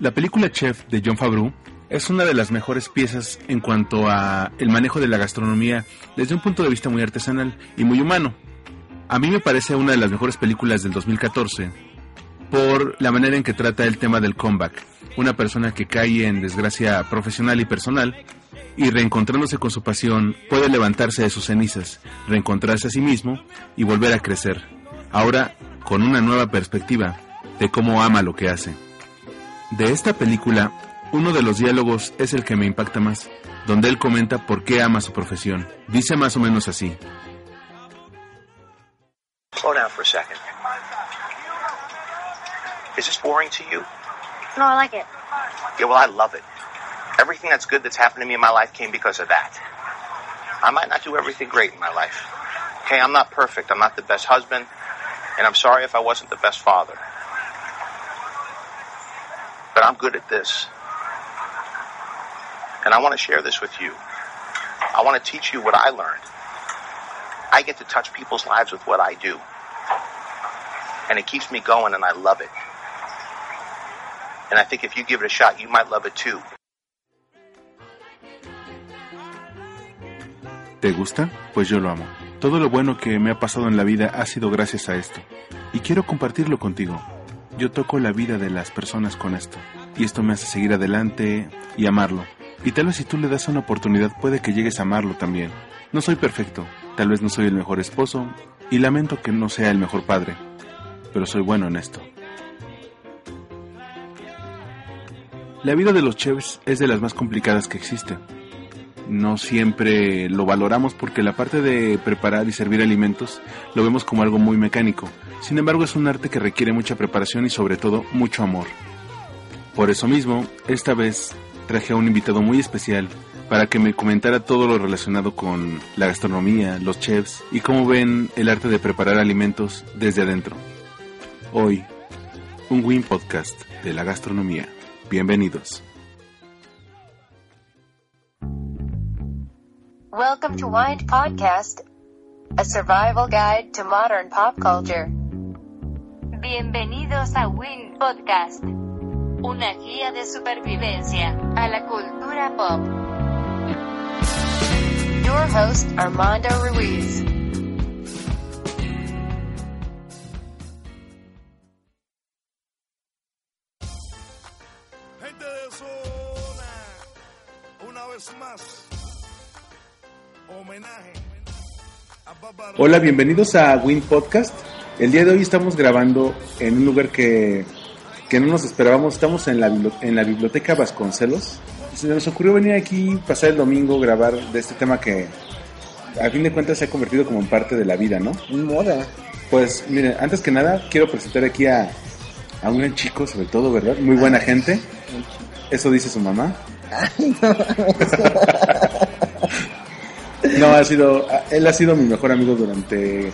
La película Chef de John Favreau es una de las mejores piezas en cuanto a el manejo de la gastronomía desde un punto de vista muy artesanal y muy humano. A mí me parece una de las mejores películas del 2014 por la manera en que trata el tema del comeback, una persona que cae en desgracia profesional y personal y reencontrándose con su pasión puede levantarse de sus cenizas, reencontrarse a sí mismo y volver a crecer, ahora con una nueva perspectiva de cómo ama lo que hace. De esta película, uno de los diálogos es el que me impacta más, donde él comenta por qué ama su profesión. Dice más o menos así. Slow down for a second. Is this boring to you? No, I like it. Yeah, well, I love it. Everything that's good that's happened to me in my life came because of that. I might not do everything great in my life. Okay, I'm not perfect. I'm not the best husband. And I'm sorry if I wasn't the best father. But I'm good at this. And I want to share this with you. I want to teach you what I learned. I get to touch people's lives with what I do. And it keeps me going, and I love it. And I think if you give it a shot, you might love it too. ¿Te gusta? Pues yo lo amo. Todo lo bueno que me ha pasado en la vida ha sido gracias a esto. Y quiero compartirlo contigo. Yo toco la vida de las personas con esto. Y esto me hace seguir adelante y amarlo. Y tal vez si tú le das una oportunidad puede que llegues a amarlo también. No soy perfecto, tal vez no soy el mejor esposo y lamento que no sea el mejor padre, pero soy bueno en esto. La vida de los chefs es de las más complicadas que existe. No siempre lo valoramos porque la parte de preparar y servir alimentos lo vemos como algo muy mecánico. Sin embargo, es un arte que requiere mucha preparación y sobre todo mucho amor. Por eso mismo, esta vez traje a un invitado muy especial para que me comentara todo lo relacionado con la gastronomía, los chefs y cómo ven el arte de preparar alimentos desde adentro. Hoy, un Win Podcast de la gastronomía. Bienvenidos. Welcome to Wind Podcast, a survival guide to modern pop culture. Bienvenidos a Win Podcast, una guía de supervivencia a la cultura pop. Your host, Armando Ruiz. Gente de zona, una vez más, homenaje a Bárbaro. Hola, bienvenidos a Win Podcast. El día de hoy estamos grabando en un lugar que, que no nos esperábamos. Estamos en la, en la biblioteca Vasconcelos. Se nos ocurrió venir aquí, pasar el domingo, grabar de este tema que a fin de cuentas se ha convertido como en parte de la vida, ¿no? Moda. Pues miren, antes que nada quiero presentar aquí a, a un gran chico, sobre todo, ¿verdad? Muy buena gente. Eso dice su mamá. No, ha sido, él ha sido mi mejor amigo durante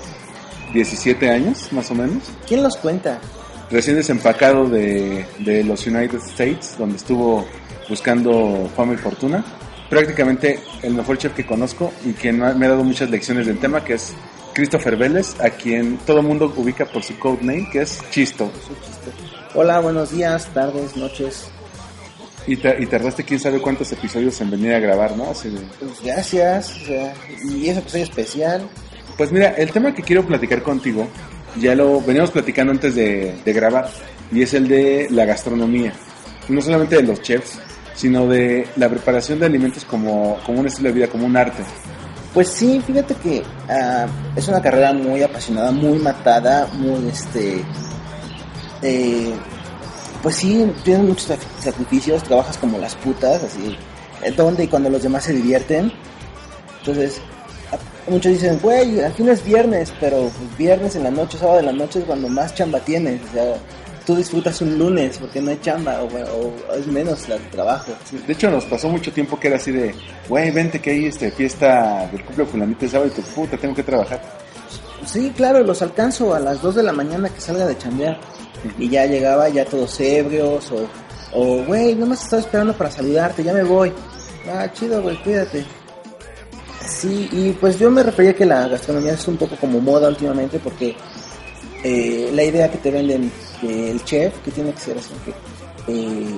17 años, más o menos. ¿Quién los cuenta? Recién desempacado de, de los United States, donde estuvo buscando fama y fortuna. Prácticamente el mejor chef que conozco y quien me ha me ha dado muchas lecciones del tema, que es Christopher Vélez, a quien todo el mundo ubica por su codename, que es Chisto. Hola, buenos días, tardes, noches. Y, ta- y tardaste quién sabe cuántos episodios en venir a grabar, ¿no? Así de- Pues gracias. O sea, y eso que soy especial. Pues mira, el tema que quiero platicar contigo, ya lo veníamos platicando antes de, de grabar, y es el de la gastronomía. No solamente de los chefs, sino de la preparación de alimentos como, como un estilo de vida, como un arte. Pues sí, fíjate que ah, es una carrera muy apasionada, muy matada, muy este. eh, pues sí, tienes muchos sac- sacrificios, trabajas como las putas, así. Donde y cuando los demás se divierten. Entonces, muchos dicen, güey, aquí no es viernes, pero pues, viernes en la noche, sábado en la noche es cuando más chamba tienes. O sea, tú disfrutas un lunes porque no hay chamba o, o es menos el trabajo. De hecho, nos pasó mucho tiempo que era así de, güey, vente que hay este, fiesta del cumple fulanito el sábado y tu puta, tengo que trabajar. Sí, claro, los alcanzo a las 2 de la mañana que salga de chambear. Y ya llegaba ya todos ebrios o, o güey, nomás estaba esperando para saludarte, ya me voy. Ah, chido, güey, cuídate. Sí, y pues yo me refería que la gastronomía es un poco como moda últimamente porque eh, la idea que te venden del chef, que tiene que ser así, que, eh,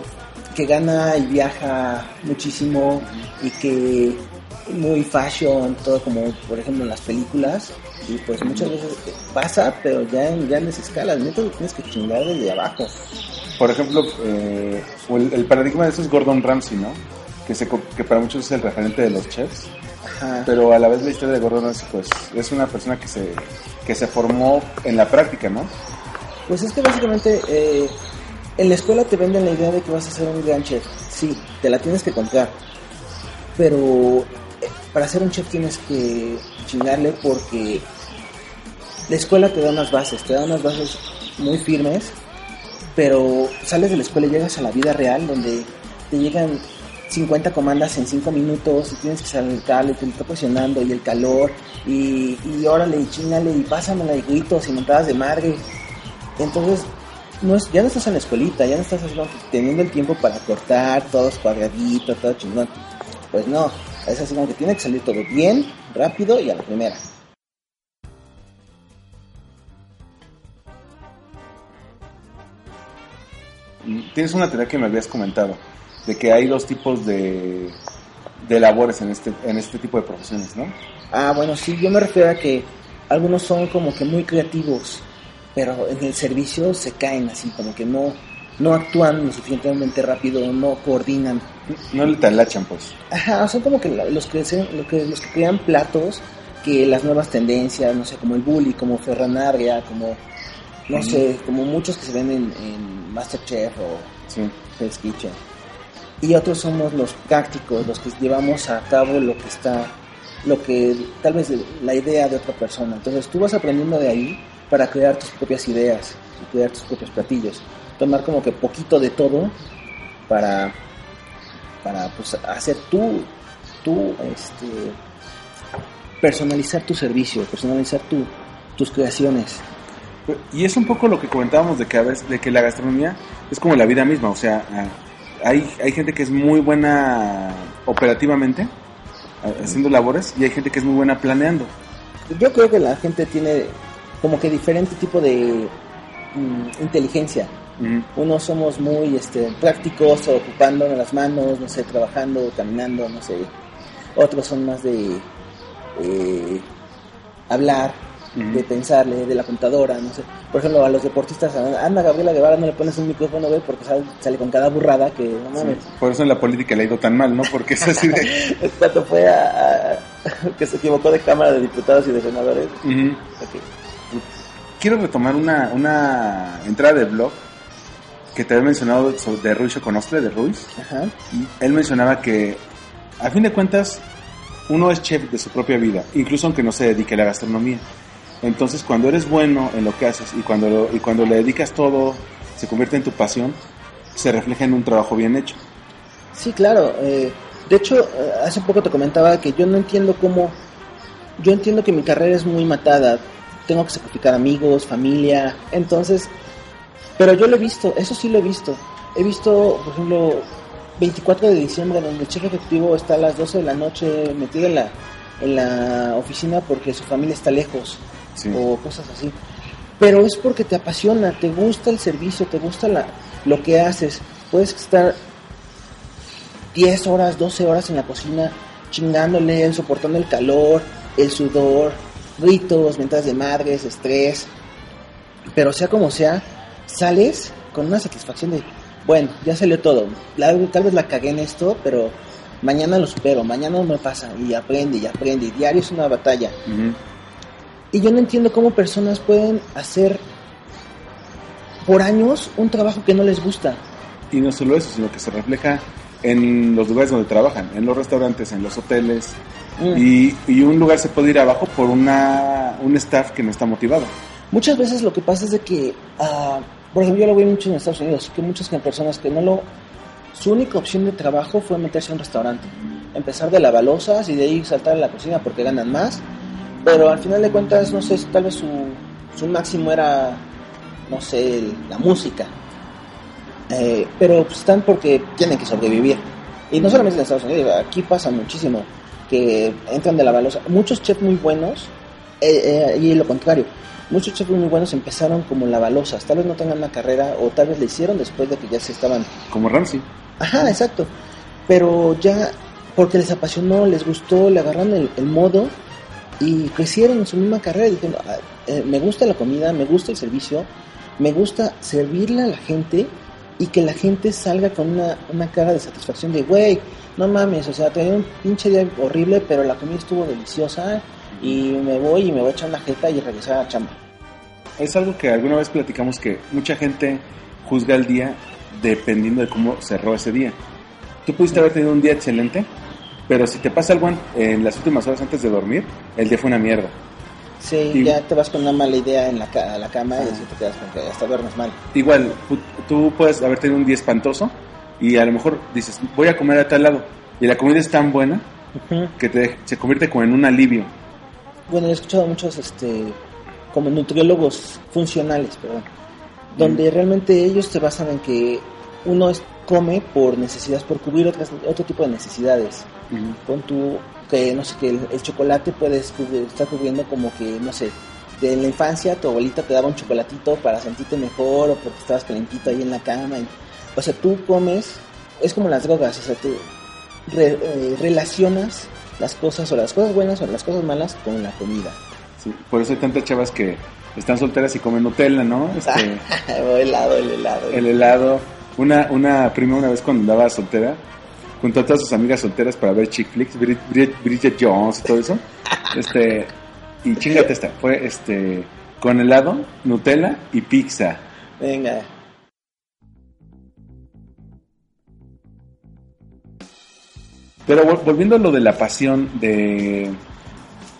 que gana y viaja muchísimo y que muy fashion, todo como por ejemplo en las películas, y pues muchas veces pasa, pero ya en grandes escalas, neta lo tienes que chingar desde abajo. Por ejemplo, eh, el, el paradigma de eso es Gordon Ramsay, ¿no? Que, se, que para muchos es el referente de los chefs, Ajá. pero a la vez la historia de Gordon Ramsay pues es una persona que se, que se formó en la práctica, ¿no? Pues es que básicamente eh, en la escuela te venden la idea de que vas a ser un gran chef. Sí, te la tienes que comprar. Pero eh, para ser un chef tienes que chingarle porque la escuela te da unas bases, te da unas bases muy firmes, pero sales de la escuela y llegas a la vida real donde te llegan 50 comandas en 5 minutos y tienes que cable, te está presionando y el calor y, y órale y chingale y pásamela y gritos y montadas de madre. Entonces, no es, ya no estás en la escuelita, ya no estás teniendo el tiempo para cortar todo cuadradito, todo chingón. Pues no, es así como que tiene que salir todo bien, rápido y a la primera. Tienes una teoría que me habías comentado, de que hay dos tipos de, de labores en este, en este tipo de profesiones, ¿no? Ah, bueno, sí, yo me refiero a que algunos son como que muy creativos, pero en el servicio se caen así, como que no, no actúan lo suficientemente rápido, no coordinan. No le talachan, pues. Ajá, son como que los que, se- lo que los que crean platos que las nuevas tendencias, no sé, como el bully, como Ferranarria, como no sé, como muchos que se ven en, en Masterchef o Sí. Hell's Kitchen. Y otros somos los prácticos, los que llevamos a cabo lo que está, lo que tal vez la idea de otra persona. Entonces tú vas aprendiendo de ahí para crear tus propias ideas y crear tus propios platillos. Tomar como que poquito de todo para, para pues, hacer tú, tú, este, personalizar tu servicio, personalizar tu, tus creaciones. Y es un poco lo que comentábamos de que a veces, de que la gastronomía es como la vida misma, o sea, ah, hay, hay gente que es muy buena operativamente, ah, haciendo labores, y hay gente que es muy buena planeando. Yo creo que la gente tiene como que diferente tipo de mm, inteligencia. Unos somos muy este, prácticos, ocupándonos las manos, no sé, trabajando, caminando, no sé. Otros son más de eh, hablar, De pensarle, de la computadora, no sé. Por ejemplo, a los deportistas, a Ana Gabriela Guevara no le pones un micrófono, güey, porque sale, sale con cada burrada que, no mames. Por eso en la política le ha ido tan mal, ¿no? Porque es así de... Cuando fue a, a- que se equivocó de Cámara de Diputados y de Senadores. Ok. Quiero retomar una, una entrada de blog que te había mencionado sobre, de Ruiz Conostre, de Ruiz. Ajá. Y él mencionaba que, a fin de cuentas, uno es chef de su propia vida, incluso aunque no se dedique a la gastronomía. Entonces, cuando eres bueno en lo que haces y cuando, lo- y cuando le dedicas todo, se convierte en tu pasión, se refleja en un trabajo bien hecho. Sí, claro. eh, de hecho, eh, hace poco te comentaba que yo no entiendo cómo... Yo entiendo que mi carrera es muy matada. Tengo que sacrificar amigos, familia. Entonces... Pero yo lo he visto, eso sí lo he visto. He visto, por ejemplo, 24 de diciembre, donde el chef ejecutivo está a las 12 de la noche metido en la, en la oficina porque su familia está lejos Sí. o cosas así. Pero es porque te apasiona, te gusta el servicio, te gusta la, lo que haces. Puedes estar 10 horas, 12 horas en la cocina chingándole, soportando el calor, el sudor, gritos, mentas de madres, estrés. Pero sea como sea, sales con una satisfacción de, bueno, ya salió todo. La- tal vez la cagué en esto, pero mañana lo supero, mañana no me pasa. Y aprende, y aprende. Y diario es una batalla. Y yo no entiendo cómo personas pueden hacer por años un trabajo que no les gusta. Y no solo eso, sino que se refleja en los lugares donde trabajan, en los restaurantes, en los hoteles. Mm. Y, y un lugar se puede ir abajo por una, un staff que no está motivado. Muchas veces lo que pasa es de que, ah, por ejemplo, yo lo veo mucho en Estados Unidos, que muchas personas que no lo... Su única opción de trabajo fue meterse a un restaurante. Empezar de lavalosas y de ahí saltar a la cocina porque ganan más. Pero al final de cuentas, no sé, tal vez su, su máximo era, no sé, la música. Eh, pero pues, están porque tienen que sobrevivir. Y no solamente en Estados Unidos, aquí pasa muchísimo. que entran de la balosa. Muchos chefs muy buenos, eh, eh, y lo contrario, muchos chefs muy buenos empezaron como lavalosas, tal vez no tengan una carrera o tal vez le hicieron después de que ya se estaban... Como Ramsey. Ajá, exacto. Pero ya porque les apasionó, les gustó, le agarraron el, el modo y crecieron en su misma carrera diciendo, "Ah, eh, me gusta la comida, me gusta el servicio, me gusta servirle a la gente y que la gente salga con una, una cara de satisfacción de, güey, no mames, o sea, tenía un pinche día horrible, pero la comida estuvo deliciosa y me voy y me voy a echar una jeta y regresar a la chamba. Es algo que alguna vez platicamos que mucha gente juzga el día dependiendo de cómo cerró ese día. Tú pudiste haber tenido un día excelente, pero si te pasa algo en, en las últimas horas antes de dormir, el día fue una mierda. Sí, Y- ya te vas con una mala idea en la, ca- a la cama y así te quedas con que hasta duermes mal. Igual, tú puedes haber tenido un día espantoso y a lo mejor dices, voy a comer a tal lado. Y la comida es tan buena que te, se convierte como en un alivio. Bueno, he escuchado muchos, este, como nutriólogos funcionales, perdón, donde realmente ellos se basan en que uno es- come por necesidades, por cubrir otras, otro tipo de necesidades. Con tu, que no sé, que el, el chocolate puedes cubrir, estar cubriendo como que, no sé, de la infancia tu abuelita te daba un chocolatito para sentirte mejor o porque estabas calentito ahí en la cama. y- o sea, tú comes, es como las drogas, o sea, tú re- eh, relacionas las cosas o las cosas buenas o las cosas malas con la comida. Sí, por eso hay tantas chavas que están solteras y comen Nutella, ¿no? Este, o helado, el helado. el helado. Una, una prima una vez cuando andaba soltera, junto a todas sus amigas solteras para ver chick flicks, Brid- Brid- Bridget Jones y todo eso. Este, y chingate esta, fue este, con helado, Nutella y pizza. Venga. Pero vol- volviendo a lo de la pasión de...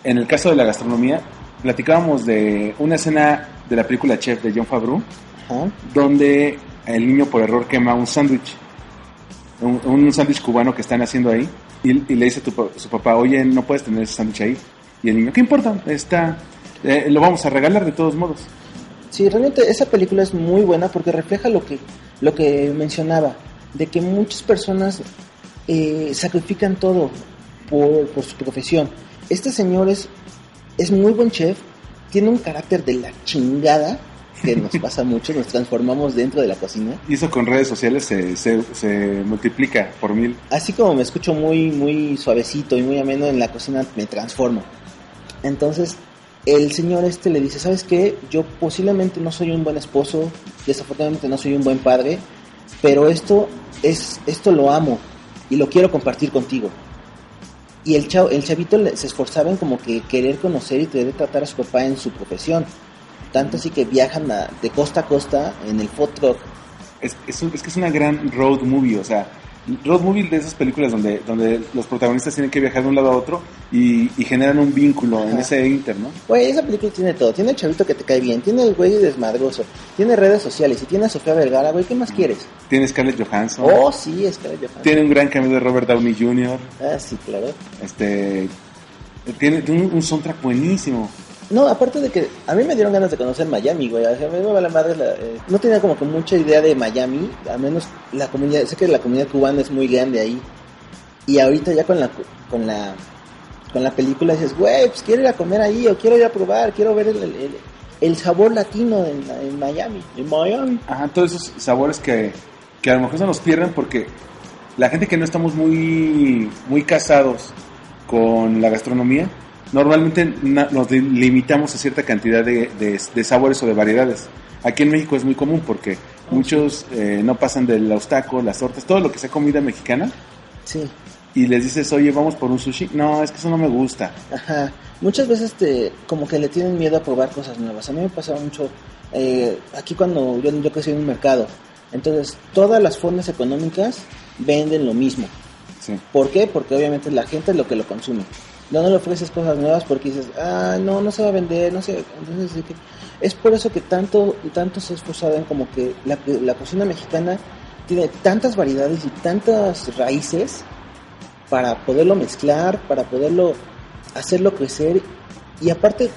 En el caso de la gastronomía, platicábamos de una escena de la película Chef de John Favreau, Ajá. donde el niño por error quema un sándwich, un, sándwich cubano que están haciendo ahí, y, le dice a tu su papá, oye, no puedes tener ese sándwich ahí. Y el niño, ¿qué importa? Está, eh, lo vamos a regalar de todos modos. Sí, realmente esa película es muy buena porque refleja lo que, lo que mencionaba, de que muchas personas eh, sacrifican todo por, por su profesión. Este señor es, es muy buen chef, tiene un carácter de la chingada, que nos pasa mucho, nos transformamos dentro de la cocina. Y eso con redes sociales se, se, se multiplica por mil. Así como me escucho muy, muy suavecito y muy ameno en la cocina, me transformo. Entonces, el señor este le dice, ¿sabes qué? Yo posiblemente no soy un buen esposo, desafortunadamente no soy un buen padre, pero esto es, esto lo amo y lo quiero compartir contigo. Y el, chavo, el chavito se esforzaba en como que querer conocer y querer tratar a su papá en su profesión. Tanto así que viajan a- de costa a costa en el food truck. Es, es, un- es que es una gran road movie, o sea, road movie de esas películas donde, donde los protagonistas tienen que viajar de un lado a otro y, y generan un vínculo en ese inter, ¿no? Güey, esa película tiene todo. Tiene el chavito que te cae bien, tiene el güey desmadroso, tiene redes sociales y tiene a Sofía Vergara, güey, ¿qué más quieres? Tiene Scarlett Johansson, Oh, sí, es que tiene un gran cambio de Robert Downey Jr., Ah, sí, claro. este, tiene, tiene un, un soundtrack buenísimo. No, aparte de que a mí me dieron ganas de conocer Miami, güey. O sea, a mí me vale madre la- eh, no tenía como que mucha idea de Miami, al menos la comunidad, sé que la comunidad cubana es muy grande ahí. Y ahorita ya con la con la con la película dices, güey, pues quiero ir a comer ahí o quiero ir a probar, quiero ver el, el, el sabor latino en, en Miami, en Miami. Ajá, todos esos sabores que, que a lo mejor se nos pierden porque la gente que no estamos muy, muy casados con la gastronomía, normalmente nos li- limitamos a cierta cantidad de, de- de sabores o de variedades. Aquí en México es muy común porque muchos eh, no pasan de los tacos, las tortas, todo lo que sea comida mexicana Sí. y les dices, oye, vamos por un sushi. No, es que eso no me gusta. Ajá. Muchas veces te, como que le tienen miedo a probar cosas nuevas. A mí me pasaba mucho eh, aquí cuando yo, yo crecí en un mercado. Entonces, todas las formas económicas venden lo mismo. Sí. ¿Por qué? Porque obviamente la gente es lo que lo consume. No, no le ofreces cosas nuevas porque dices, ah, no, no se va a vender, no sé. Entonces, es por eso que tanto, tanto se ha esforzado en como que la, la cocina mexicana tiene tantas variedades y tantas raíces para poderlo mezclar, para poderlo hacerlo crecer. Y aparte,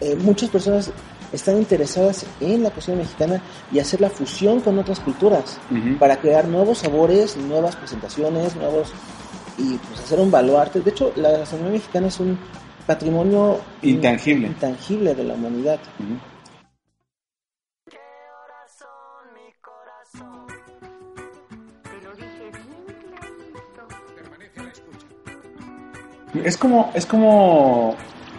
eh, muchas personas están interesadas en la cocina mexicana y hacer la fusión con otras culturas para crear nuevos sabores, nuevas presentaciones, nuevos y pues hacer un baluarte. De hecho, la gastronomía mexicana es un patrimonio in- Intangible. intangible de la humanidad. Es como, es como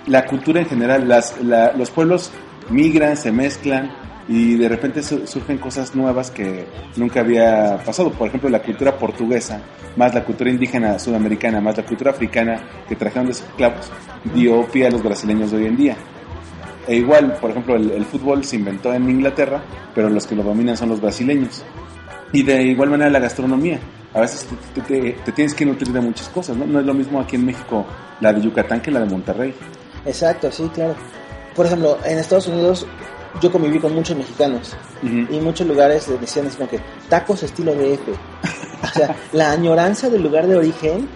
la cultura en general, las, la- los pueblos migran, se mezclan y de repente su- surgen cosas nuevas que nunca había pasado. Por ejemplo, la cultura portuguesa, más la cultura indígena sudamericana, más la cultura africana que trajeron de esclavos, dio pie a los brasileños de hoy en día. E igual, por ejemplo, el, el fútbol se inventó en Inglaterra, pero los que lo dominan son los brasileños. Y de igual manera la gastronomía. A veces te, te- te- te tienes que nutrir de muchas cosas, ¿no? No es lo mismo aquí en México la de Yucatán que la de Monterrey. Exacto, sí, claro. Por ejemplo, en Estados Unidos yo conviví con muchos mexicanos y muchos lugares decían así como que tacos estilo DF. O sea, la añoranza del lugar de origen,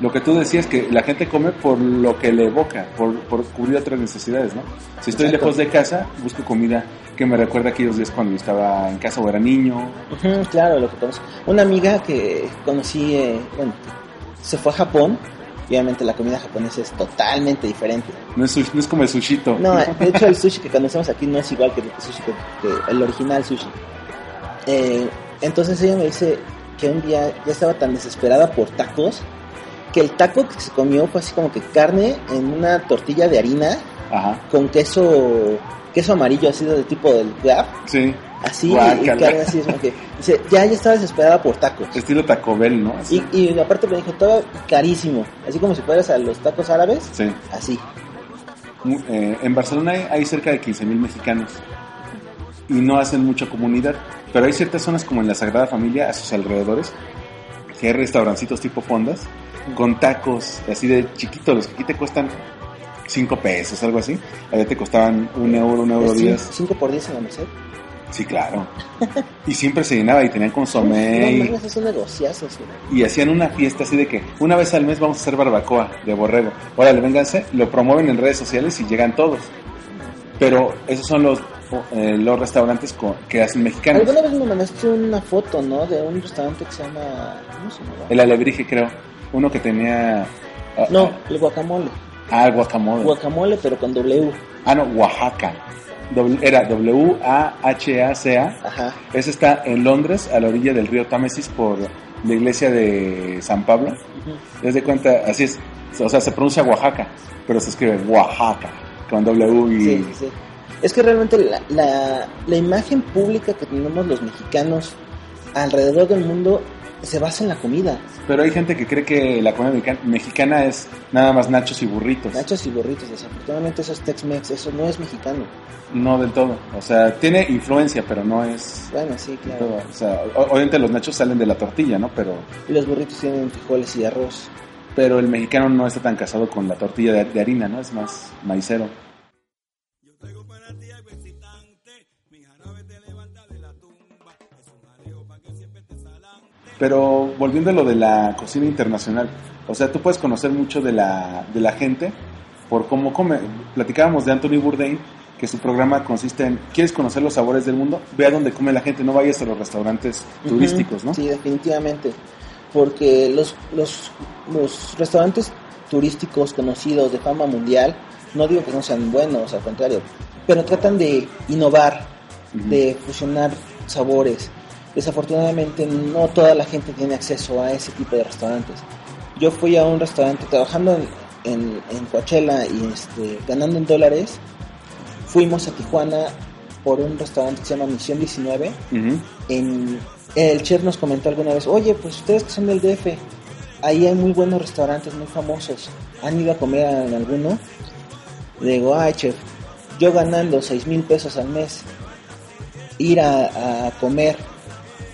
Lo que tú decías que la gente come por lo que le evoca, por, por cubrir otras necesidades, ¿no? Si estoy Exacto. lejos de casa, busco comida que me recuerda aquellos días cuando yo estaba en casa o era niño. Claro, lo que conozco. Una amiga que conocí, eh, bueno, se fue a Japón y obviamente la comida japonesa es totalmente diferente. No es, sushi- no es como el sushito. No, de hecho el sushi que conocemos aquí no es igual que el sushi que, que el original sushi. Eh, entonces ella me dice que un día ya estaba tan desesperada por tacos que el taco que se comió fue así como que carne en una tortilla de harina Ajá, con queso queso amarillo así de tipo del Gap, sí. Así y Guácala. carne así es como que dice, ya ya estaba desesperada por tacos. Estilo Taco Bell, ¿no? Así. Y, y aparte me dijo, todo carísimo, así como si fueras a los tacos árabes, Sí. así. Eh, en Barcelona hay, hay cerca de 15.000 mexicanos y no hacen mucha comunidad, pero hay ciertas zonas como en la Sagrada Familia, a sus alrededores, que hay restaurancitos tipo fondas, con tacos así de chiquitos, los que aquí te cuestan 5 pesos, algo así, allá te costaban un euro, un euro 10. 5 por 10 en la Merced. Sí, claro. Y siempre se llenaba y tenían No, consomé negociazos, güey. y hacían una fiesta así de que una vez al mes vamos a hacer barbacoa de borrego. Órale, vénganse, lo promueven en redes sociales y llegan todos. Pero esos son los, eh, los restaurantes co- que hacen mexicanos. Alguna vez me mandaste una foto, ¿no? De un restaurante que se llama... ¿Cómo se llama? El alebrije, creo. Uno que tenía. ah, No, el guacamole. Ah, guacamole. Guacamole, pero con W. Ah, no, Oaxaca. Era W-A-H-A-C-A. Ajá. Ese está en Londres, a la orilla del río Támesis, por la iglesia de San Pablo. Ujú. ¿Te das de cuenta? Así es. O sea, se pronuncia Oaxaca, pero se escribe Oaxaca, con W y... Sí, sí. Es que realmente la, la, la imagen pública que tenemos los mexicanos alrededor del mundo se basa en la comida. Pero hay gente que cree que la comida mexica- mexicana es nada más nachos y burritos. Nachos y burritos, desafortunadamente eso es Tex-Mex, eso no es mexicano. No del todo. O sea, tiene influencia, pero no es... Bueno, sí, claro. O sea, obviamente los nachos salen de la tortilla, ¿no? Pero, Y los burritos tienen frijoles y arroz. pero el mexicano no está tan casado con la tortilla de harina, ¿no? Es más maicero. Pero volviendo a lo de la cocina internacional, o sea, tú puedes conocer mucho de la, de la gente por cómo come. Platicábamos de Anthony Bourdain, que su programa consiste en, ¿quieres conocer los sabores del mundo? Ve a donde come la gente, no vayas a los restaurantes turísticos, ¿no? Sí, definitivamente. Porque los, los, los restaurantes turísticos conocidos de fama mundial, no digo que no sean buenos, al contrario, pero tratan de innovar, de fusionar sabores. Desafortunadamente no toda la gente tiene acceso a ese tipo de restaurantes. Yo fui a un restaurante trabajando en, en, en Coachella y este, ganando en dólares. Fuimos a Tijuana por un restaurante que se llama Misión 19 Ujú. en, el chef nos comentó alguna vez, oye, pues ustedes que son del DF, ahí hay muy buenos restaurantes muy famosos, ¿han ido a comer en alguno? Le digo, ay chef, yo ganando seis mil pesos al mes, ir a, a comer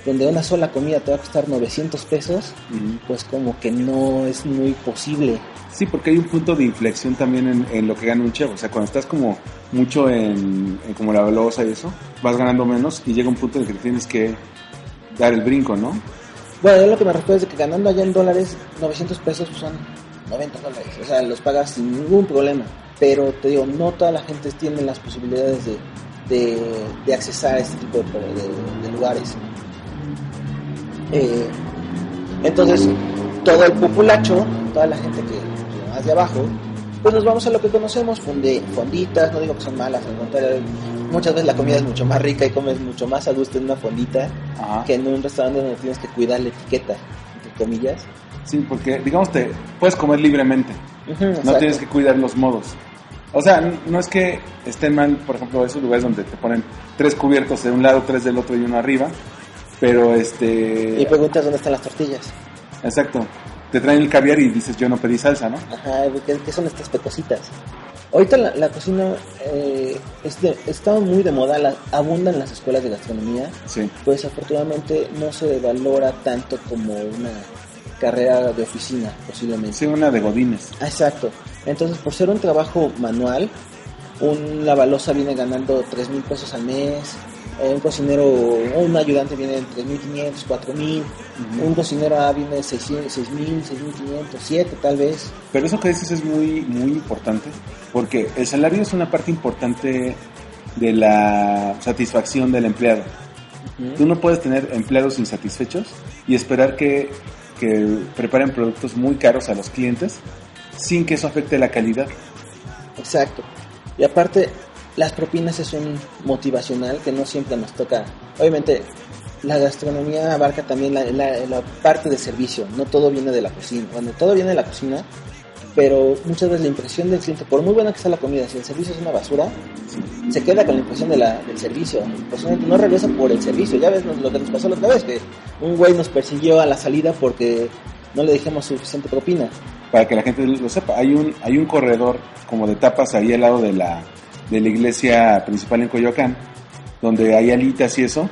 donde una sola comida te va a costar 900 pesos, Ujú. pues como que no es muy posible. Sí, porque hay un punto de inflexión también en, en lo que gana un chef. O sea, cuando estás como mucho en, en como la velosa y eso, vas ganando menos y llega un punto en el que tienes que dar el brinco, ¿no? Bueno, yo lo que me refiero es de que ganando allá en dólares, 900 pesos pues, son 90 dólares. O sea, los pagas sin ningún problema. Pero te digo, no toda la gente tiene las posibilidades de, de, de accesar a este tipo de lugares. Eh, entonces, todo el populacho, toda la gente que, que más de abajo, pues nos vamos a lo que conocemos, fonde, fonditas, no digo que son malas, al contrario, muchas veces la comida es mucho más rica y comes mucho más a gusto en una fondita Ajá. que en un restaurante donde tienes que cuidar la etiqueta, entre comillas. Sí, porque digamos te puedes comer libremente. No tienes que cuidar los modos. O sea, no es que estén mal, por ejemplo, esos lugares donde te ponen tres cubiertos de un lado, tres del otro y uno arriba. Pero este. Y preguntas dónde están las tortillas. Exacto. Te traen el caviar y dices, yo no pedí salsa, ¿no? Ajá, ¿qué, qué son estas pecositas? Ahorita la, la cocina eh, es de- está muy de moda, la, abundan las escuelas de gastronomía, Sí. pues afortunadamente no se valora tanto como una carrera de oficina, posiblemente. Sí, una de Godines. Ah, Exacto. Entonces, por ser un trabajo manual, un lavalosa viene ganando 3 mil pesos al mes, un cocinero o un ayudante viene en 3.500, 4.000, un cocinero A viene 600, 6.000, 6.500, 7 tal vez. Pero eso que dices es muy, muy importante, porque el salario es una parte importante de la satisfacción del empleado. Tú no puedes tener empleados insatisfechos y esperar que, que preparen productos muy caros a los clientes sin que eso afecte la calidad. Exacto. Y aparte, las propinas es un motivacional que no siempre nos toca. Obviamente, la gastronomía abarca también la, la- parte de servicio, no todo viene de la cocina. Bueno, todo viene de la cocina, pero muchas veces la impresión del cliente, por muy buena que sea la comida, si el servicio es una basura, se queda con la impresión de la, del servicio. No regresa por el servicio. Ya ves lo que nos pasó la otra vez, que un güey nos persiguió a la salida porque no le dejamos suficiente propina. Para que la gente lo sepa, hay un, hay un corredor como de tapas ahí al lado de la, de la iglesia principal en Coyoacán, donde hay alitas y eso,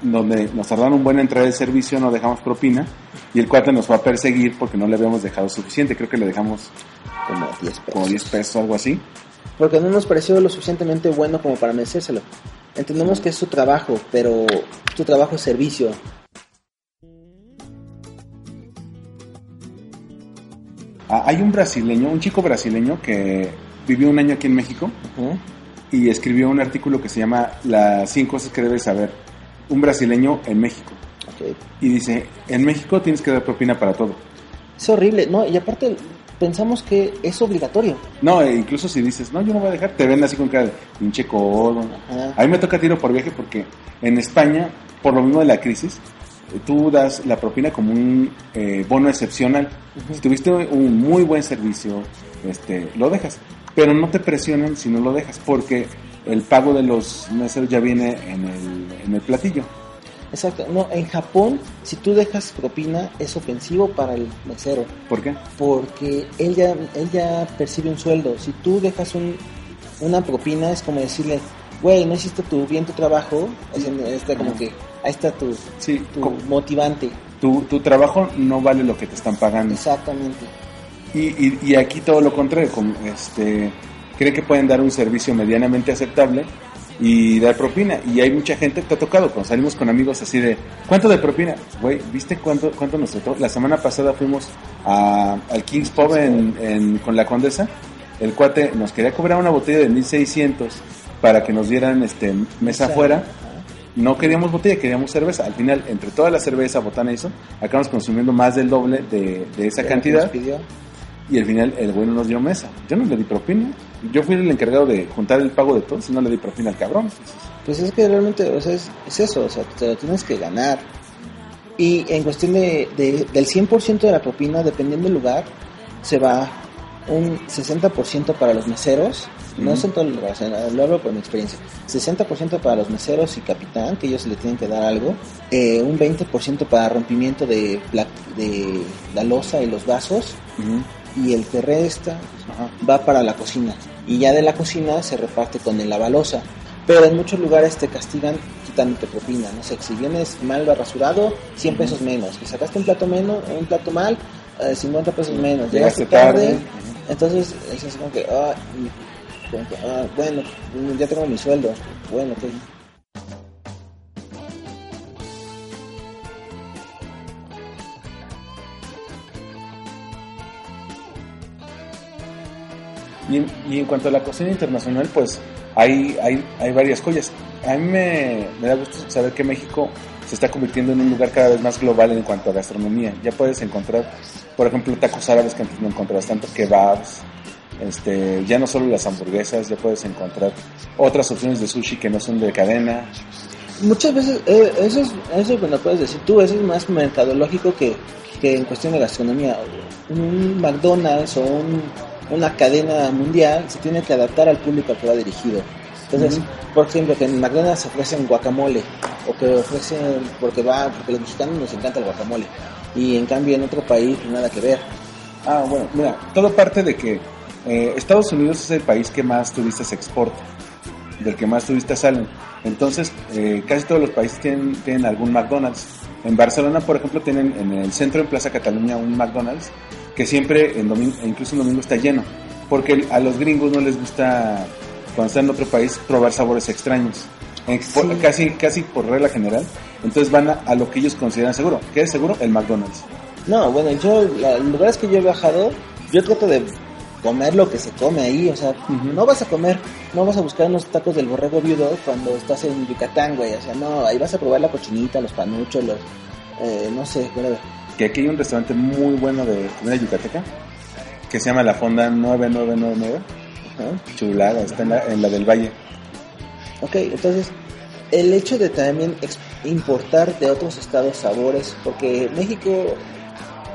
donde nos tardaron un buen en traer el servicio, no dejamos propina, y el cuate nos fue a perseguir porque no le habíamos dejado suficiente, creo que le dejamos Como 10 pesos. como 10 pesos algo así. porque no nos pareció lo suficientemente bueno como para merecérselo. Entendemos que es su trabajo, pero su trabajo es servicio. Ah, hay un brasileño, un chico brasileño que vivió un año aquí en México. Y escribió un artículo que se llama Las 100 cosas que debes saber. Un brasileño en México. Y dice, en México tienes que dar propina para todo. Es horrible, ¿no? Y aparte pensamos que es obligatorio. No, e incluso si dices, no, yo no voy a dejar, te ven así con cara de pinche codo. A mí me toca tiro por viaje porque en España, por lo mismo de la crisis, eh, tú das la propina como un eh, bono excepcional. Si tuviste un muy buen servicio, este, lo dejas. Pero no te presionan si no lo dejas, porque el pago de los meseros ya viene en el, en el platillo. Exacto. No, en Japón, si tú dejas propina, es ofensivo para el mesero. ¿Por qué? Porque él ya, él ya percibe un sueldo. Si tú dejas un, una propina, es como decirle, güey, no hiciste tu, bien tu trabajo. Es está como que, ahí está tu, Sí, tu motivante. tu, tu trabajo no vale lo que te están pagando. Exactamente. Y, y, y aquí todo lo contrario, como, este, creen que pueden dar un servicio medianamente aceptable y dar propina. Y hay mucha gente que ha tocado, cuando salimos con amigos así de, ¿cuánto de propina? Güey, ¿viste cuánto, cuánto nos trató? La semana pasada fuimos a, al King's Pub en, en- con la Condesa. El cuate nos quería cobrar una botella de 1600 para que nos dieran este mesa afuera. No queríamos botella, queríamos cerveza. Al final, entre toda la cerveza, botana y eso, acabamos consumiendo más del doble de, de esa cantidad nos pidió. Y al final el güey no nos dio mesa. Yo no le di propina. Yo fui el encargado de juntar el pago de todos y no le di propina al cabrón. Pues es que realmente, o sea, es, es eso, o sea, te lo tienes que ganar. Y en cuestión de, de- del 100% de la propina, dependiendo del lugar, se va un 60% para los meseros, no es en todo el lugar, o sea, lo hablo por mi experiencia, 60% para los meseros y capitán, que ellos le tienen que dar algo, eh, un 20% para rompimiento de, de la losa y los vasos, y el que resta va para la cocina. Y ya de la cocina se reparte con el lavalosa. Pero en muchos lugares te castigan quitándote propina. No sé, si vienes mal rasurado, 100 pesos menos. Si sacaste un plato menos, un plato mal, eh, 50 pesos menos. Llegaste Llegaste tarde, tarde. entonces es como que, ah, ah, bueno, ya tengo mi sueldo. Bueno, ok. Y en, cuanto a la cocina internacional, pues hay, hay, hay varias joyas. A mí me, me da gusto saber que México se está convirtiendo en un lugar cada vez más global en cuanto a gastronomía. Ya puedes encontrar, por ejemplo, tacos árabes que antes no encontrabas tanto, kebabs, este, ya no solo las hamburguesas, ya puedes encontrar otras opciones de sushi que no son de cadena. Muchas veces, eh, eso, es, eso que no puedes decir tú, eso es más mercadológico que, que en cuestión de gastronomía. Un McDonald's o un- una cadena mundial se tiene que adaptar al público al que va dirigido. Entonces, por ejemplo, que en McDonald's ofrecen guacamole, o que ofrecen, porque va, porque los mexicanos nos encanta el guacamole, y en cambio en otro país pues, nada que ver. Ah, bueno, mira, todo parte de que eh, Estados Unidos es el país que más turistas exporta, del que más turistas salen. Entonces, eh, casi todos los países tienen, tienen algún McDonald's. En Barcelona, por ejemplo, tienen en el centro, en Plaza Cataluña, un McDonald's que siempre, en domingo, incluso en domingo, está lleno. Porque a los gringos no les gusta, cuando están en otro país, probar sabores extraños. En- por- Sí. casi, casi por regla general. Entonces van a, a lo que ellos consideran seguro. ¿Qué es seguro? El McDonald's. No, bueno, yo, en lugares que yo he viajado, yo trato de comer lo que se come ahí, o sea, Ujú. no vas a comer, no vas a buscar unos tacos del borrego viudo cuando estás en Yucatán, güey, o sea, no, ahí vas a probar la cochinita, los panuchos, los, eh, no sé, whatever. Que aquí hay un restaurante muy bueno de comida yucateca que se llama La Fonda 9999. Ajá. Chulada, está en la, en la del Valle. Ok, entonces, el hecho de también importar de otros estados sabores, porque México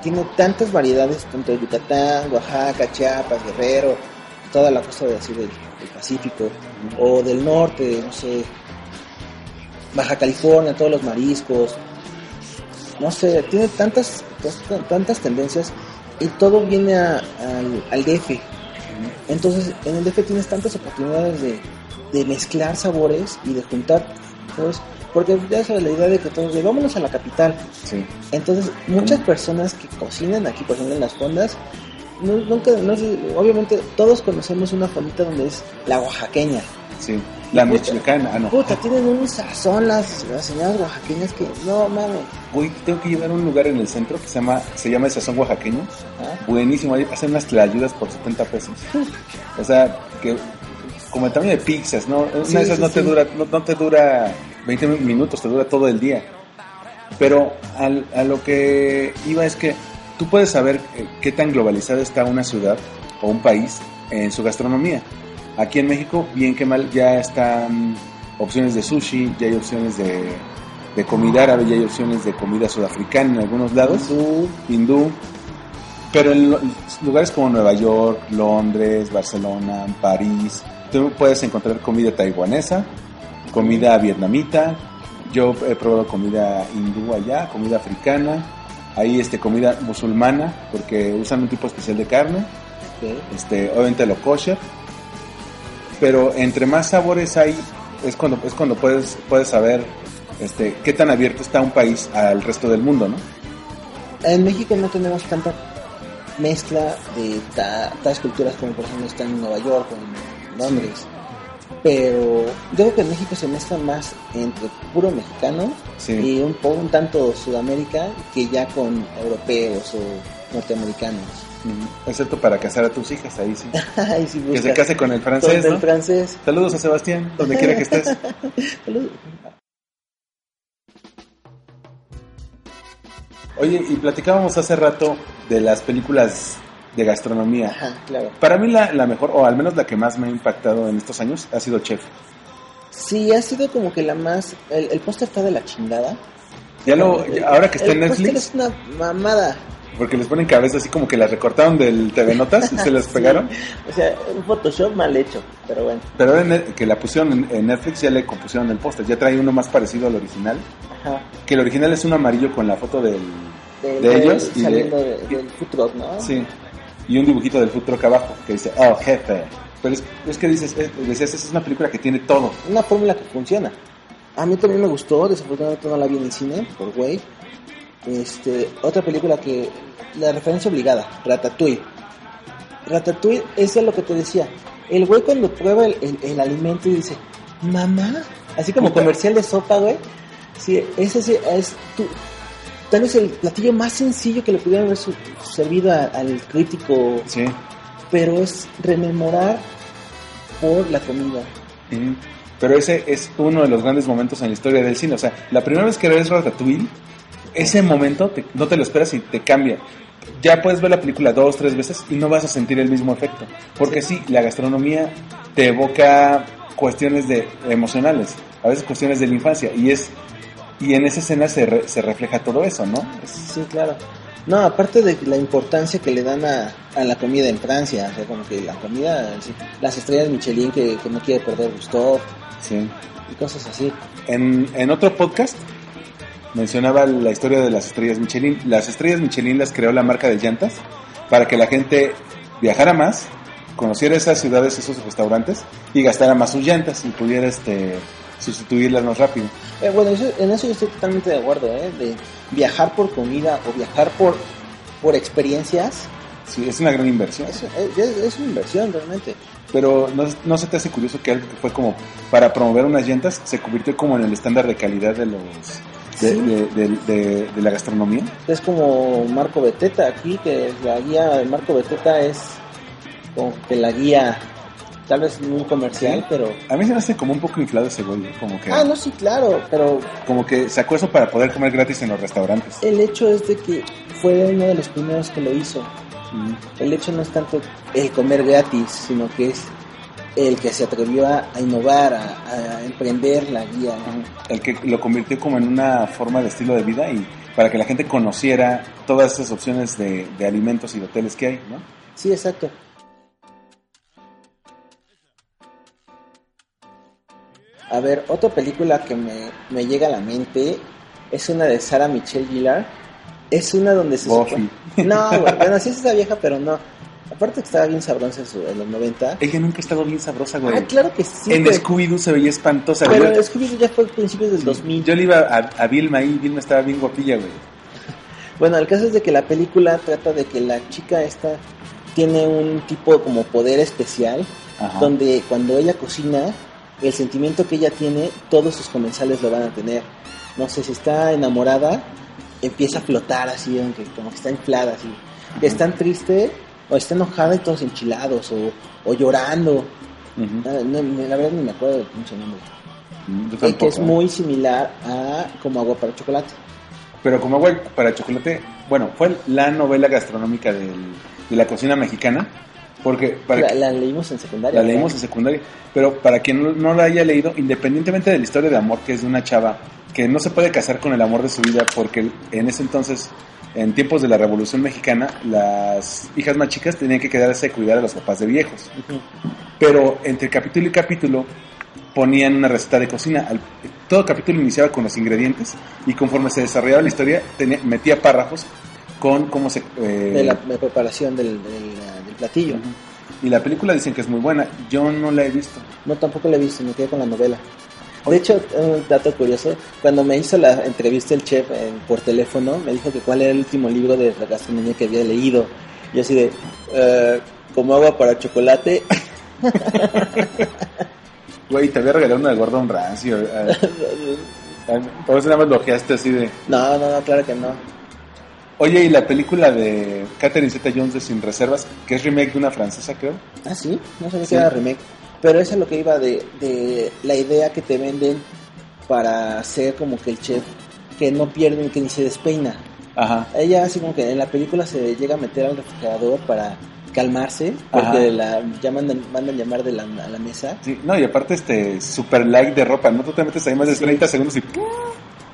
tiene tantas variedades, tanto de Yucatán, Oaxaca, Chiapas, Guerrero, toda la costa de así del Pacífico, o del norte, no sé, Baja California, todos los mariscos, no sé, tiene tantas, tantas- tendencias y todo viene a- al, al DF. Entonces, en el DF tienes tantas oportunidades de, de mezclar sabores y de juntar, ¿sabes? Porque ya sabes la idea de que todos de vámonos a la capital. Sí. Entonces, muchas personas que cocinan aquí, por ejemplo, en las fondas, no- nunca, no sé, obviamente todos conocemos una fondita donde es la oaxaqueña. Sí. La Puta. michoacana, ah, no. Puta, tienen un sazón las, las señoras oaxaqueñas que, no mames. Uy, tengo que llevar a un lugar en el centro que se llama, se llama el Sazón Oaxaqueño. ¿ah? Buenísimo, ahí hacen unas tlayudas por 70 pesos. O sea, que como el tamaño de pizzas, ¿no? Una Sí, de esas sí, no, te dura, no, no te dura 20 minutos, te dura todo el día. Pero al- a lo que iba es que tú puedes saber eh, qué tan globalizada está una ciudad o un país en su gastronomía. Aquí en México, bien que mal, ya están opciones de sushi, ya hay opciones de, de comida árabe, ya hay opciones de comida sudafricana en algunos lados Hindú, hindú, pero en lugares como Nueva York, Londres, Barcelona, París, tú puedes encontrar comida taiwanesa, comida vietnamita, yo he probado comida hindú allá, comida africana, hay este comida musulmana porque usan un tipo especial de carne, ok. este obviamente lo kosher, pero entre más sabores hay es cuando es cuando puedes puedes saber este qué tan abierto está un país al resto del mundo, ¿no? En México no tenemos tanta mezcla de ta- tales culturas como por ejemplo está en Nueva York o en Londres. Pero yo creo que en México se mezcla más entre puro mexicano Sí. y un poco un tanto Sudamérica que ya con europeos o norteamericanos. Excepto para casar a tus hijas, ahí sí. Que se case con el con francés, el ¿no? francés. Saludos a Sebastián, donde quiera que estés. Salud. Oye, y platicábamos hace rato de las películas de gastronomía. Ajá, claro. Para mí la, la mejor, o al menos la que más me ha impactado en estos años, ha sido Chef. Sí, ha sido como que la más... El, el póster está de la chingada. Ya lo, El- ahora que está en el póster Netflix, es una mamada. Porque les ponen cabezas así como que las recortaron del TV Notas y se las pegaron. O sea, un Photoshop mal hecho, pero bueno. Pero ahora en que la pusieron en, en Netflix ya le compusieron el póster. Ya trae uno más parecido al original. Ajá. Que el original es un amarillo con la foto del... De, De ellos y saliendo de- del food truck, ¿no? Sí. Y un dibujito del food truck abajo que dice, oh, jefe. Pero es, es que dices, eh, decías, esa es una película que tiene todo. Una fórmula que funciona. A mí también me gustó, desafortunadamente no la vi en el cine, por güey. Este, otra película que, la referencia obligada, Ratatouille. Ratatouille es lo que te decía. El güey cuando prueba el, el- el alimento y dice, mamá, así como Puta. comercial de sopa, güey. Sí, ese sí es tu, tal vez el platillo más sencillo que le pudieran haber su- servido a- al crítico, Sí. pero es rememorar por la comida. Pero ese es uno de los grandes momentos en la historia del cine. O sea, la primera vez que ves Ratatouille, ese momento te- no te lo esperas y te cambia. Ya puedes ver la película dos, tres veces y no vas a sentir el mismo efecto. Porque sí, la gastronomía te evoca cuestiones de emocionales, a veces cuestiones de la infancia. Y es y en esa escena se, re- se refleja todo eso, ¿no? Sí, claro. No, aparte de la importancia que le dan a, a la comida en Francia, o sea, como que la comida, las estrellas Michelin que, que no quiere perder Gusto sí. y cosas así. En, en otro podcast mencionaba la historia de las estrellas Michelin. Las estrellas Michelin las creó la marca de llantas para que la gente viajara más, conociera esas ciudades, esos restaurantes y gastara más sus llantas y pudiera este, sustituirlas más rápido. Eh, bueno, eso- en eso yo estoy totalmente de acuerdo, ¿eh? De viajar por comida o viajar por, por experiencias, Sí, es una gran inversión. es, es- es una inversión realmente. Pero ¿no, no se te hace curioso que algo que fue como para promover unas llantas se convirtió como en el estándar de calidad de los de, Sí. de- de- de- de la gastronomía? Es como Marco Beteta aquí, que la guía de Marco Beteta es como que la guía, tal vez muy comercial, Sí. pero... A mí se me hace como un poco inflado ese güey, como que Ah, no, sí, claro, pero como que sacó eso para poder comer gratis en los restaurantes. el hecho es de que fue uno de los primeros que lo hizo. Mm. El hecho no es tanto el comer gratis, sino que es el que se atrevió a, a innovar, a, a emprender la guía. ¿no? El que lo convirtió como en una forma de estilo de vida y para que la gente conociera todas esas opciones de, de alimentos y de hoteles que hay, ¿no? Sí, exacto. A ver, otra película que me, me llega a la mente es una de Sarah Michelle Gellar. Es una donde se Buffy. supone- No, bueno, sí es esa vieja, pero no. Aparte que estaba bien sabrosa en, los 90. Ella nunca ha estado bien sabrosa, güey. Ah, claro que sí. en. Scooby-Doo se veía espantosa, Pero güey. Scooby-Doo ya fue a principios del 2000. Yo le iba a, a Vilma ahí, Vilma estaba bien guapilla, güey. Bueno, el caso es de que la película trata de que la chica esta tiene un tipo como poder especial, Ajá. donde cuando ella cocina, el sentimiento que ella tiene, todos sus comensales lo van a tener. No sé, si está enamorada, empieza a flotar así, aunque como que está inflada así. Que está triste, o está enojada y todos enchilados, o, o llorando. No, no, la verdad ni me acuerdo del pinche nombre. Que es ¿eh? muy similar a como agua para chocolate. Pero como agua para chocolate, bueno, fue la novela gastronómica del- de la cocina mexicana, porque para La, que- la leímos en secundaria. la ¿verdad? leímos en secundaria, pero para quien no, no la haya leído, independientemente de la historia de amor que es de una chava que no se puede casar con el amor de su vida porque en ese entonces, en tiempos de la Revolución Mexicana, las hijas más chicas tenían que quedarse a cuidar a los papás de viejos. Pero entre capítulo y capítulo ponían una receta de cocina. Todo capítulo iniciaba con los ingredientes y conforme se desarrollaba la historia tenía- metía párrafos con cómo se... eh, de la preparación del, del, del platillo. Y la película dicen que es muy buena. Yo no la he visto. No, tampoco la he visto, me quedé con la novela. De hecho, un dato curioso, cuando me hizo la entrevista el chef eh, por teléfono, me dijo que cuál era el último libro de la gastronomía que había leído. Yo así de, eh, como agua para chocolate. Güey, te había regalado una de Gordon Ramsay. eh, eh, Por eso nada más lo ojeaste así de... no, no, no, claro que no. Oye, y la película de Catherine Zeta-Jones de Sin Reservas, que es remake de una francesa, creo. Ah, sí, no sabía Sí. que era remake. Pero eso es lo que iba de, de la idea que te venden para ser como que el chef que no pierde, que ni se despeina. Ajá. Ella así como que en la película se llega a meter al refrigerador para calmarse, porque Ajá. la ya mandan, mandan llamar de la, a la mesa. Sí, no, y aparte este super like de ropa, ¿no? Tú te metes ahí más de Sí. 30 segundos y...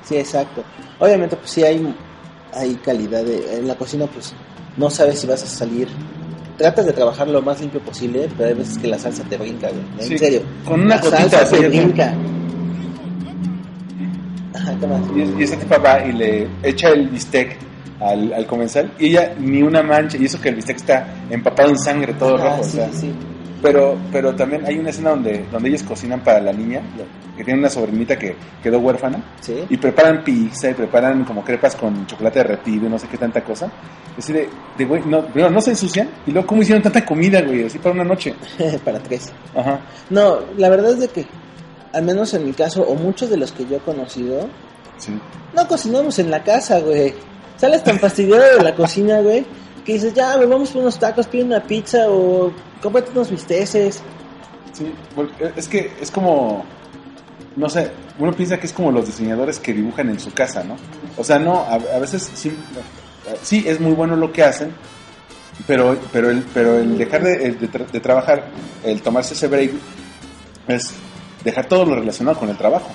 Sí, exacto. Obviamente pues sí hay, hay calidad de, en la cocina pues no sabes si vas a salir. Tratas de trabajar lo más limpio posible, pero hay veces que la salsa te brinca, güey. En Sí, serio. con una la salsa te brinca. Ajá, ¿qué más? Y, y esta tipa va y le echa el bistec al, al comensal y ella ni una mancha, y eso que el bistec está empapado en sangre, todo Ajá, rojo. o sí, sea. sí. Pero, pero también hay una escena donde, donde ellos cocinan para la niña, que tiene una sobrinita que quedó huérfana, Sí. y preparan pizza y preparan como crepas con chocolate derretido y no sé qué tanta cosa. Así de, de güey, no, primero no se ensucian, y luego, ¿cómo hicieron tanta comida, güey? Así para una noche. para tres. Ajá. No, la verdad es de que, al menos en mi caso, o muchos de los que yo he conocido, Sí. no cocinamos en la casa, güey. Sales tan fastidiado de la cocina, güey, que dices, ya, güey, vamos por unos tacos, pide una pizza o cómprate unos bisteces. Sí, porque es que es como no sé, uno piensa que es como los diseñadores que dibujan en su casa, ¿no? O sea, no, a, a veces sí, sí es muy bueno lo que hacen, pero, pero, el, pero el dejar de, de tra- de trabajar, el tomarse ese break, es dejar todo lo relacionado con el trabajo.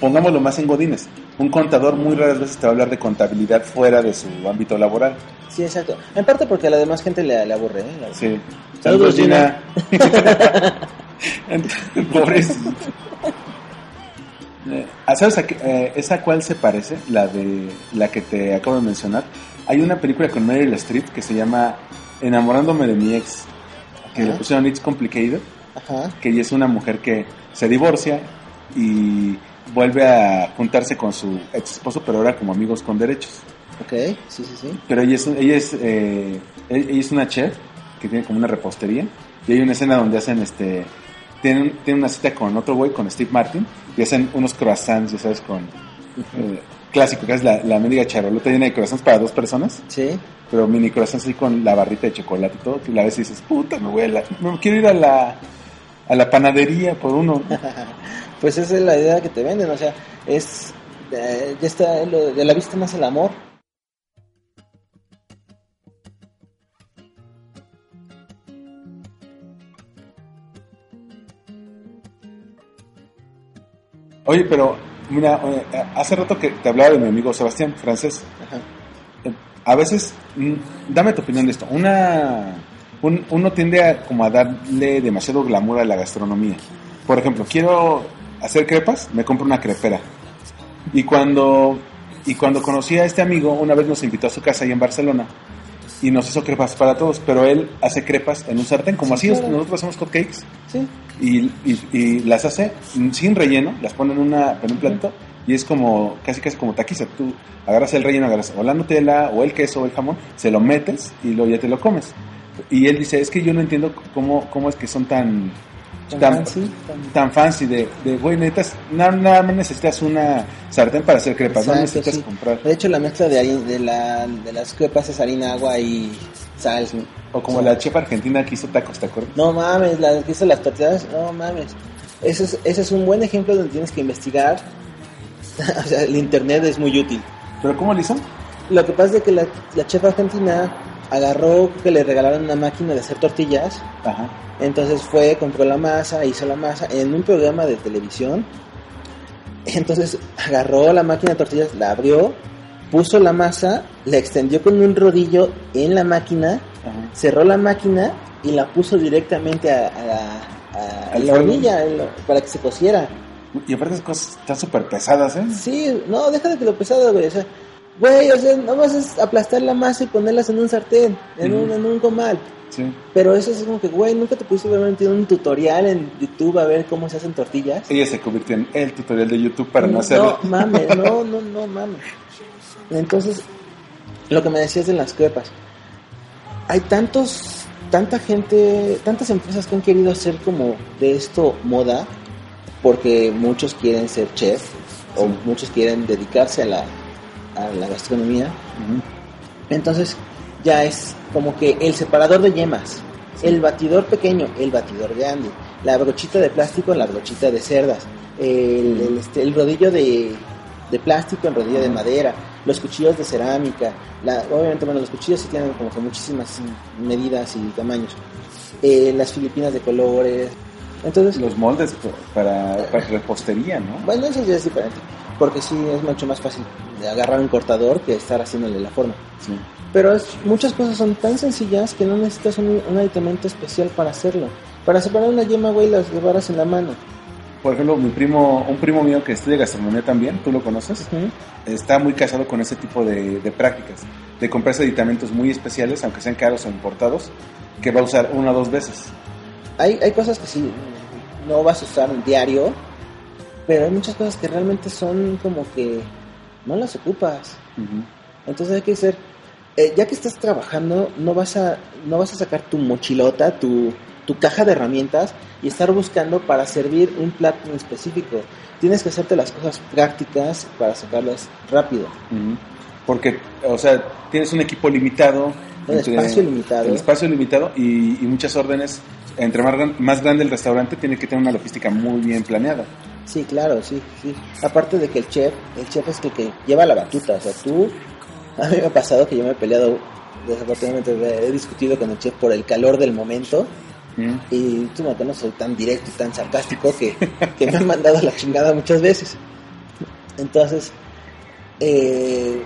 Pongámoslo más en Godines. Un contador muy raras veces te va a hablar de contabilidad fuera de su ámbito laboral. Sí, exacto. En parte porque a la demás gente le, le aburre, ¿eh? La- Sí. Saludos, Gina. Pobrecito. Eh, ¿Sabes a qué- eh, esa cuál se parece? La de la que te acabo de mencionar. Hay una película con Meryl Streep que se llama Enamorándome de mi ex, que le pusieron It's Complicated, Ajá. que ella es una mujer que se divorcia y vuelve a juntarse con su ex esposo, pero ahora como amigos con derechos. Ok, sí, sí, sí. Pero ella es, ella es, eh, ella es una chef que tiene como una repostería. Y hay una escena donde hacen este. Tienen, tienen una cita con otro güey, con Steve Martin, y hacen unos croissants, ya sabes, con. eh, clásico, que es la, la mendiga charolota llena de croissants para dos personas, Sí. pero mini croissants así con la barrita de chocolate y todo. Que la ves y dices, puta, me voy a la. Me quiero ir a la. A la panadería por uno. Pues esa es la idea que te venden, o sea, es. eh, ya está, lo de la vista más el amor. Oye, pero, mira, eh, hace rato que te hablaba de mi amigo Sebastián, francés. Ajá. Eh, a veces, mm, dame tu opinión de esto. Una, un- uno tiende a como a darle demasiado glamour a la gastronomía. Por ejemplo, quiero hacer crepas, me compro una crepera. Y cuando, y cuando conocí a este amigo, una vez nos invitó a su casa ahí en Barcelona y nos hizo crepas para todos, pero él hace crepas en un sartén, como así claro. nosotros hacemos hotcakes Sí. y, y- y las hace sin relleno, las pone en, una, en un plato y es como casi casi como taquiza. Tú agarras el relleno, agarras o la Nutella o el queso o el jamón, se lo metes y luego ya te lo comes. Y él dice, es que yo no entiendo cómo, cómo es que son tan Tan tan, fancy, tan- tan fancy de, de güey, necesitas, nada, nada más necesitas una sartén para hacer crepas, no necesitas sí. comprar. De hecho, la mezcla de, harina, de, la, de las crepas es harina, agua y sal. O como la chef argentina que hizo tacos, ¿te acuerdas? No mames, la que hizo las tortillas, no mames. Ese es, ese es un buen ejemplo donde tienes que investigar. o sea, el internet es muy útil. ¿Pero cómo lo hizo? Lo que pasa es que la, la chef argentina agarró que le regalaron una máquina de hacer tortillas. Ajá. Entonces fue, compró la masa, hizo la masa en un programa de televisión. Entonces agarró la máquina de tortillas, la abrió, puso la masa, la extendió con un rodillo en la máquina, Ajá. cerró la máquina y la puso directamente a, a la, a hornilla para que se cociera. Y aparte esas cosas están súper pesadas, ¿eh? Sí, no, deja de que lo pesado, güey. O sea, güey, o sea, nomás es aplastar la masa y ponerlas en un sartén, en, un, en un comal. Sí. Pero eso es como que, güey, nunca te pudiste haber metido un tutorial en YouTube a ver cómo se hacen tortillas. Ella se convirtió en el tutorial de YouTube para no hacerlo. No mames, no, no, no mames. Entonces, lo que me decías de las crepas. Hay tantos, tanta gente, tantas empresas que han querido hacer como de esto moda, porque muchos quieren ser chef o muchos quieren dedicarse a la, a la gastronomía. Entonces, ya es como que el separador de yemas, el batidor pequeño, el batidor grande, la brochita de plástico, la brochita de cerdas, el, el, este, el rodillo de, de plástico, el rodillo de madera, los cuchillos de cerámica, la, obviamente, bueno, los cuchillos sí tienen como que muchísimas medidas y tamaños, eh, las filipinas de colores, entonces, Los moldes para, para repostería, ¿no? bueno, eso ya es diferente, porque sí es mucho más fácil de agarrar un cortador que estar haciéndole la forma. Sí. Pero es, muchas cosas son tan sencillas que no necesitas un, un aditamento especial para hacerlo. Para separar una yema, güey, las llevaras en la mano. Por ejemplo, mi primo, un primo mío que estudia gastronomía también, tú lo conoces, está muy casado con ese tipo de, de prácticas, de comprarse aditamentos muy especiales, aunque sean caros o importados, que va a usar una o dos veces. Hay, hay cosas que sí, no vas a usar en diario, pero hay muchas cosas que realmente son como que no las ocupas. Entonces hay que ser, eh, ya que estás trabajando, no vas a, no vas a sacar tu mochilota, tu, tu caja de herramientas y estar buscando para servir un plato en específico. Tienes que hacerte las cosas prácticas para sacarlas rápido. Porque, o sea, tienes un equipo limitado Un espacio limitado. El espacio limitado y, y muchas órdenes. Entre más, más grande el restaurante, tiene que tener una logística muy bien planeada. Sí, claro, sí, sí. Aparte de que el chef, el chef es el que lleva la batuta. O sea, tú, a mí me ha pasado que yo me he peleado, desafortunadamente he discutido con el chef por el calor del momento. Mm. Y tú no no soy tan directo y tan sarcástico que, que me han mandado a la chingada muchas veces. Entonces, eh,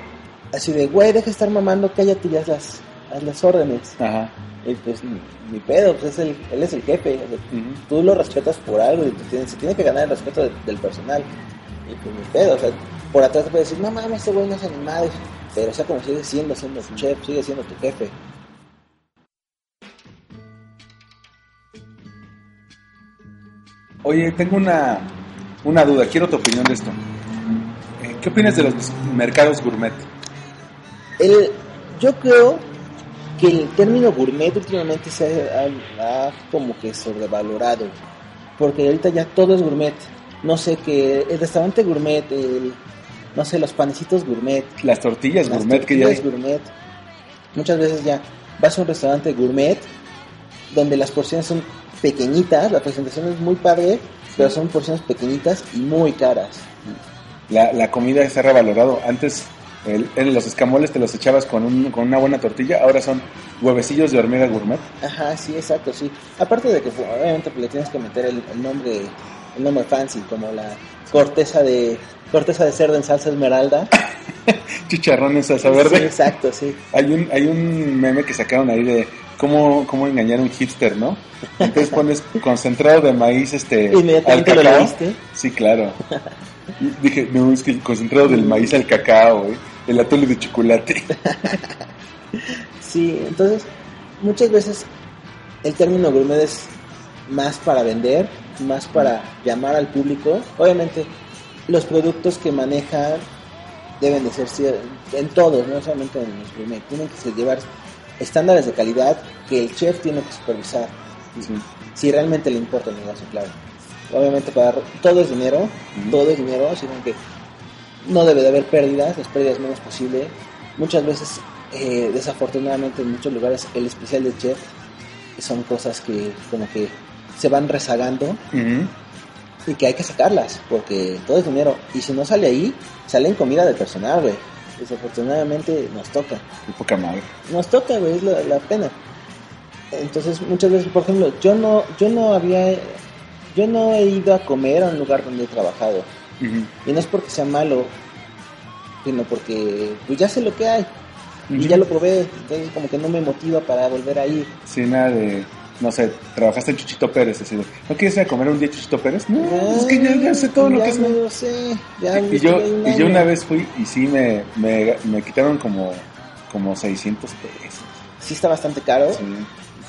así de, güey, deja de estar mamando, cállate y haz las, haz las órdenes. Ajá. Y pues, ni pedo, pues es el, él es el jefe. o sea, Ujú. tú lo respetas por algo y tú tienes, se tiene que ganar el respeto de- del personal. Y pues ni pedo, o sea, por atrás te puede decir, no mames, este güey no es animado. Pero o sea, como sigue siendo, siendo tu chef, sigue siendo tu jefe. Oye, tengo una, una duda, quiero tu opinión de esto. Eh, ¿Qué opinas de los mercados gourmet? El, yo creo que el término gourmet últimamente se ha, ha- como que sobrevalorado. Porque ahorita ya todo es gourmet. No sé que el restaurante gourmet, el, no sé, los panecitos gourmet, Las tortillas las gourmet que ya hay. tortillas gourmet. Muchas veces ya vas a un restaurante gourmet donde las porciones son pequeñitas, la presentación es muy padre, pero son porciones pequeñitas y muy caras. La, la comida ha revalorado. Antes el- en los escamoles te los echabas con, un- con una buena tortilla, ahora son huevecillos de hormiga gourmet. Ajá, sí, exacto, sí. Aparte de que pues, obviamente pues, le tienes que meter el, el nombre el nombre fancy como la corteza de corteza de cerdo en salsa esmeralda. Chicharrones salsa Sí, verde. exacto, sí. Hay un, hay un meme que sacaron ahí de cómo, cómo engañar a un hipster, ¿no? Entonces pones concentrado de maíz este al lo cacao. leíste. Sí, claro. Dije, no, es que el concentrado del maíz al cacao, güey. El atole de chocolate. Sí, entonces muchas veces el término gourmet es más para vender, más para llamar al público. Obviamente los productos que manejan deben de ser en todos, no solamente en los gourmet, tienen que llevar estándares de calidad que el chef tiene que supervisar. Sí. si realmente le importa el negocio, claro. Obviamente para todo es dinero, todo es dinero, como que no debe de haber pérdidas, las pérdidas menos posible. Muchas veces, eh, desafortunadamente en muchos lugares, el especial de chef son cosas que como que se van rezagando y que hay que sacarlas, porque todo es dinero. Y si no sale ahí, sale en comida de personal, güey. Desafortunadamente nos toca. Qué poca madre. Nos toca, güey, es la, la pena. Entonces, muchas veces, por ejemplo, yo no, yo no había, yo no he ido a comer a un lugar donde he trabajado. Y no es porque sea malo, sino porque pues ya sé lo que hay. Y ya lo probé, entonces como que no me motiva para volver a ir. Sí, nada de, no sé, trabajaste en Chuchito Pérez, así de, ¿no quieres ir a comer un día Chuchito Pérez? No, es que ya, ya sé todo lo que es. me lo sé, ya Y yo, y yo una vez fui y sí me, me, me quitaron como, como 600 pesos. Sí está bastante caro, Sí.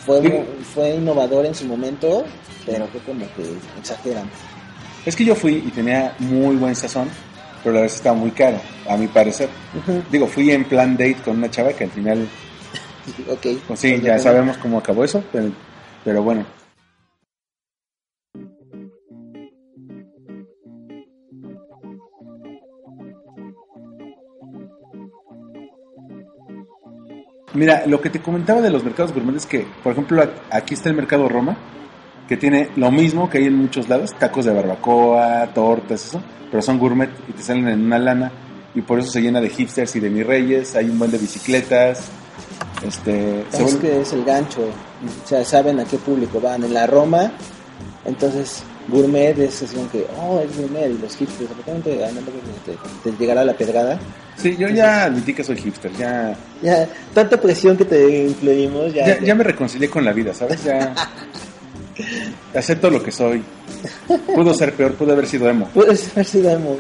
fue, fue innovador en su momento, pero fue como que exageran. Es que yo fui y tenía muy buen sazón, pero la vez estaba muy caro, a mi parecer. Digo, fui en plan date con una chava que al final, ok. pues sí, ya sabemos cómo acabó eso, pero, pero bueno. Mira, lo que te comentaba de los mercados gourmet es que, por ejemplo, aquí está el mercado Roma, que tiene lo mismo que hay en muchos lados, tacos de barbacoa, tortas, eso, pero son gourmet y te salen en una lana y por eso se llena de hipsters y de mis reyes, hay un buen de bicicletas, este, Es que es el gancho, o sea, saben a qué público van. En la Roma, entonces gourmet es así como que, oh, es gourmet, y los hipsters, repente, ah, te, te llegará la pedrada. Sí, yo ya admití que soy hipster, ya, Ya, tanta presión que te influimos, ya. ya, ya me reconcilié con la vida, ¿sabes? Ya acepto lo que soy. Pudo ser peor, pudo haber sido emo. Puedes haber sido emo.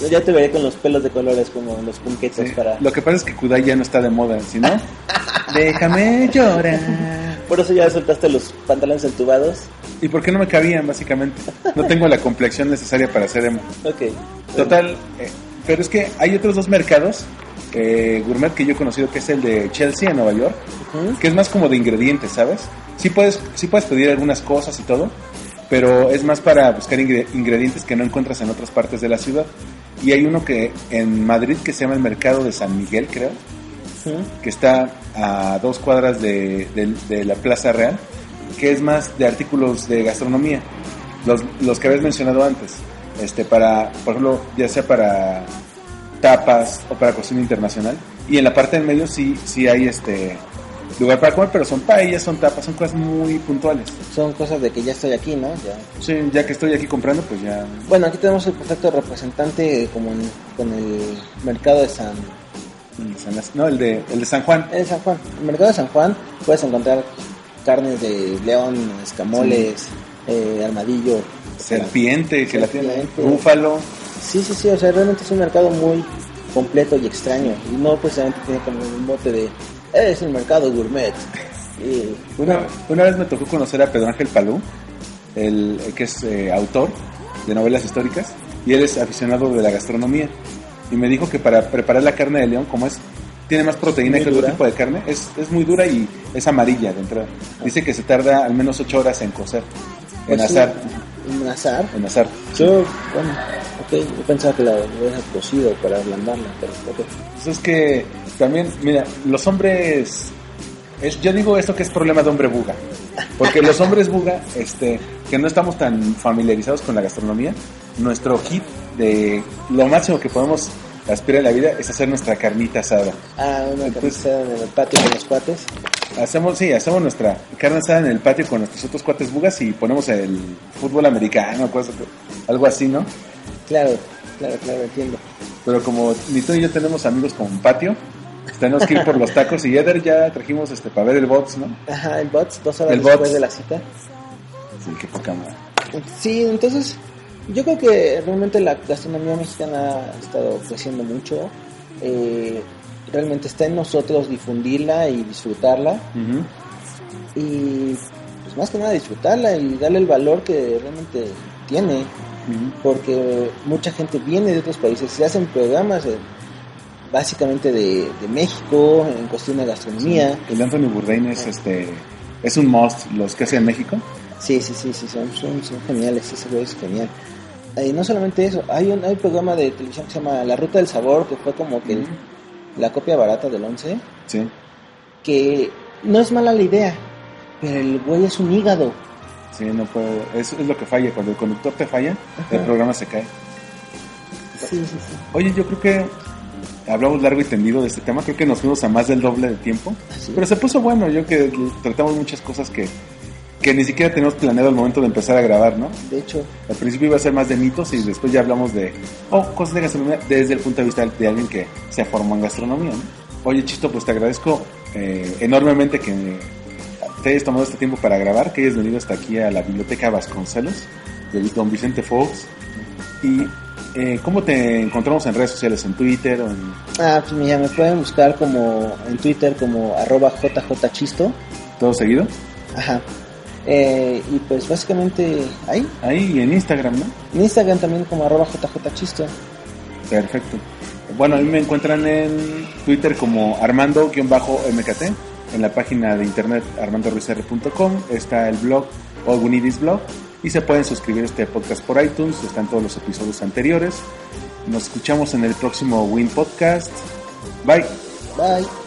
Yo ya te veré con los pelos de colores como los punquetos Sí. para... Lo que pasa es que Kudai ya no está de moda, ¿sí no? Déjame llorar. Por eso ya soltaste los pantalones entubados. ¿Y por qué no me cabían, básicamente? No tengo la complexión necesaria para ser emo. Ok. Total, eh, pero es que hay otros dos mercados eh, gourmet que yo he conocido, que es el de Chelsea en Nueva York, que es más como de ingredientes, ¿sabes? Sí puedes, sí puedes pedir algunas cosas y todo, pero es más para buscar ingre- ingredientes que no encuentras en otras partes de la ciudad. Y hay uno que en Madrid que se llama el Mercado de San Miguel, creo, que está a dos cuadras de, de- de la Plaza Real, que es más de artículos de gastronomía, los, los que habías mencionado antes, este para, por ejemplo, ya sea para tapas o para cocina internacional, y en la parte del medio sí, sí hay este lugar para comer, pero son paellas, son tapas, son cosas muy puntuales. Son cosas de que ya estoy aquí, ¿no? Ya. Sí, ya que estoy aquí comprando, pues ya Bueno, aquí tenemos el perfecto representante como en- con el mercado de San... No, el de, el de San Juan. En San Juan. En el mercado de San Juan puedes encontrar carnes de león, escamoles, eh, armadillo. Serpiente, que la tiene, búfalo. Sí, sí, sí, o sea, realmente es un mercado muy completo y extraño. Y no precisamente tiene como un mote de, "Eh, es el mercado gourmet. Y, Una, una vez me tocó conocer a Pedro Ángel Palú, el, que es eh, autor de novelas históricas, y él es aficionado de la gastronomía. Y me dijo que para preparar la carne de león, como es, tiene más proteína Muy que otro dura. tipo de carne, es, es muy dura y es amarilla de entrada. Dice que se tarda al menos ocho horas en cocer, en pues, sí, asar, En azar. en asar. Yo, bueno, ok, yo pensaba que la hubiera cocido para ablandarla, pero ok. Pues es que también, mira, los hombres, es, yo digo esto que es problema de hombre buga, porque los hombres buga, este, que no estamos tan familiarizados con la gastronomía, nuestro hit de lo máximo que podemos aspirar en la vida es hacer nuestra carnita asada. Ah, una Entonces- carnicera en el patio con los cuates. Hacemos, sí, hacemos nuestra carne asada en el patio con nuestros otros cuates bugas y ponemos el fútbol americano, algo así, ¿no? Claro, claro, claro, entiendo. Pero como ni tú y yo tenemos amigos con patio, tenemos que ir por los tacos y Eder ya trajimos este para ver el box, ¿no? Ajá, el bots, dos horas El después bots. de la cita. Sí, qué poca madre. Sí, entonces yo creo que realmente la gastronomía mexicana ha estado creciendo mucho. Eh, realmente está en nosotros difundirla y disfrutarla. Y pues más que nada disfrutarla y darle el valor que realmente tiene. Porque mucha gente viene de otros países, se hacen programas eh, básicamente de, de México en cuestión de gastronomía. El Anthony Bourdain es este es un must los que hace en México. Sí, sí, sí, sí, son, son, son geniales, ese güey es genial. Y no solamente eso, hay un, hay un programa de televisión que se llama La Ruta del Sabor, que fue como que la copia barata del 11, Sí. que no es mala la idea, pero el güey es un hígado. Sí, no puedo, es, es lo que falla, cuando el conductor te falla, el programa se cae. Sí, sí, sí. Oye, yo creo que hablamos largo y tendido de este tema, creo que nos fuimos a más del doble de tiempo, Sí. pero se puso bueno, yo que tratamos muchas cosas que, que ni siquiera teníamos planeado al momento de empezar a grabar, ¿no? De hecho, Al principio iba a ser más de mitos y después ya hablamos de oh, cosas de gastronomía desde el punto de vista de alguien que se formó en gastronomía. ¿no? Oye, Chisto, pues te agradezco eh, enormemente que te hayas tomado este tiempo para grabar, que hayas venido hasta aquí a la Biblioteca Vasconcelos de Don Vicente Fox. ¿Y eh, cómo te encontramos en redes sociales? ¿En Twitter? O en... ah, pues mira, me pueden buscar como en Twitter como arroba jjchisto. ¿Todo seguido? Ajá. Eh, y pues básicamente ahí. Ahí y en Instagram, ¿no? En Instagram también como arroba jjchisto. Perfecto. Bueno, a mí me encuentran en Twitter como Armando-MKT, en la página de internet armandoruizr.com, está el blog All Blog, y se pueden suscribir a este podcast por iTunes, están todos los episodios anteriores. Nos escuchamos en el próximo Win Podcast. Bye. Bye.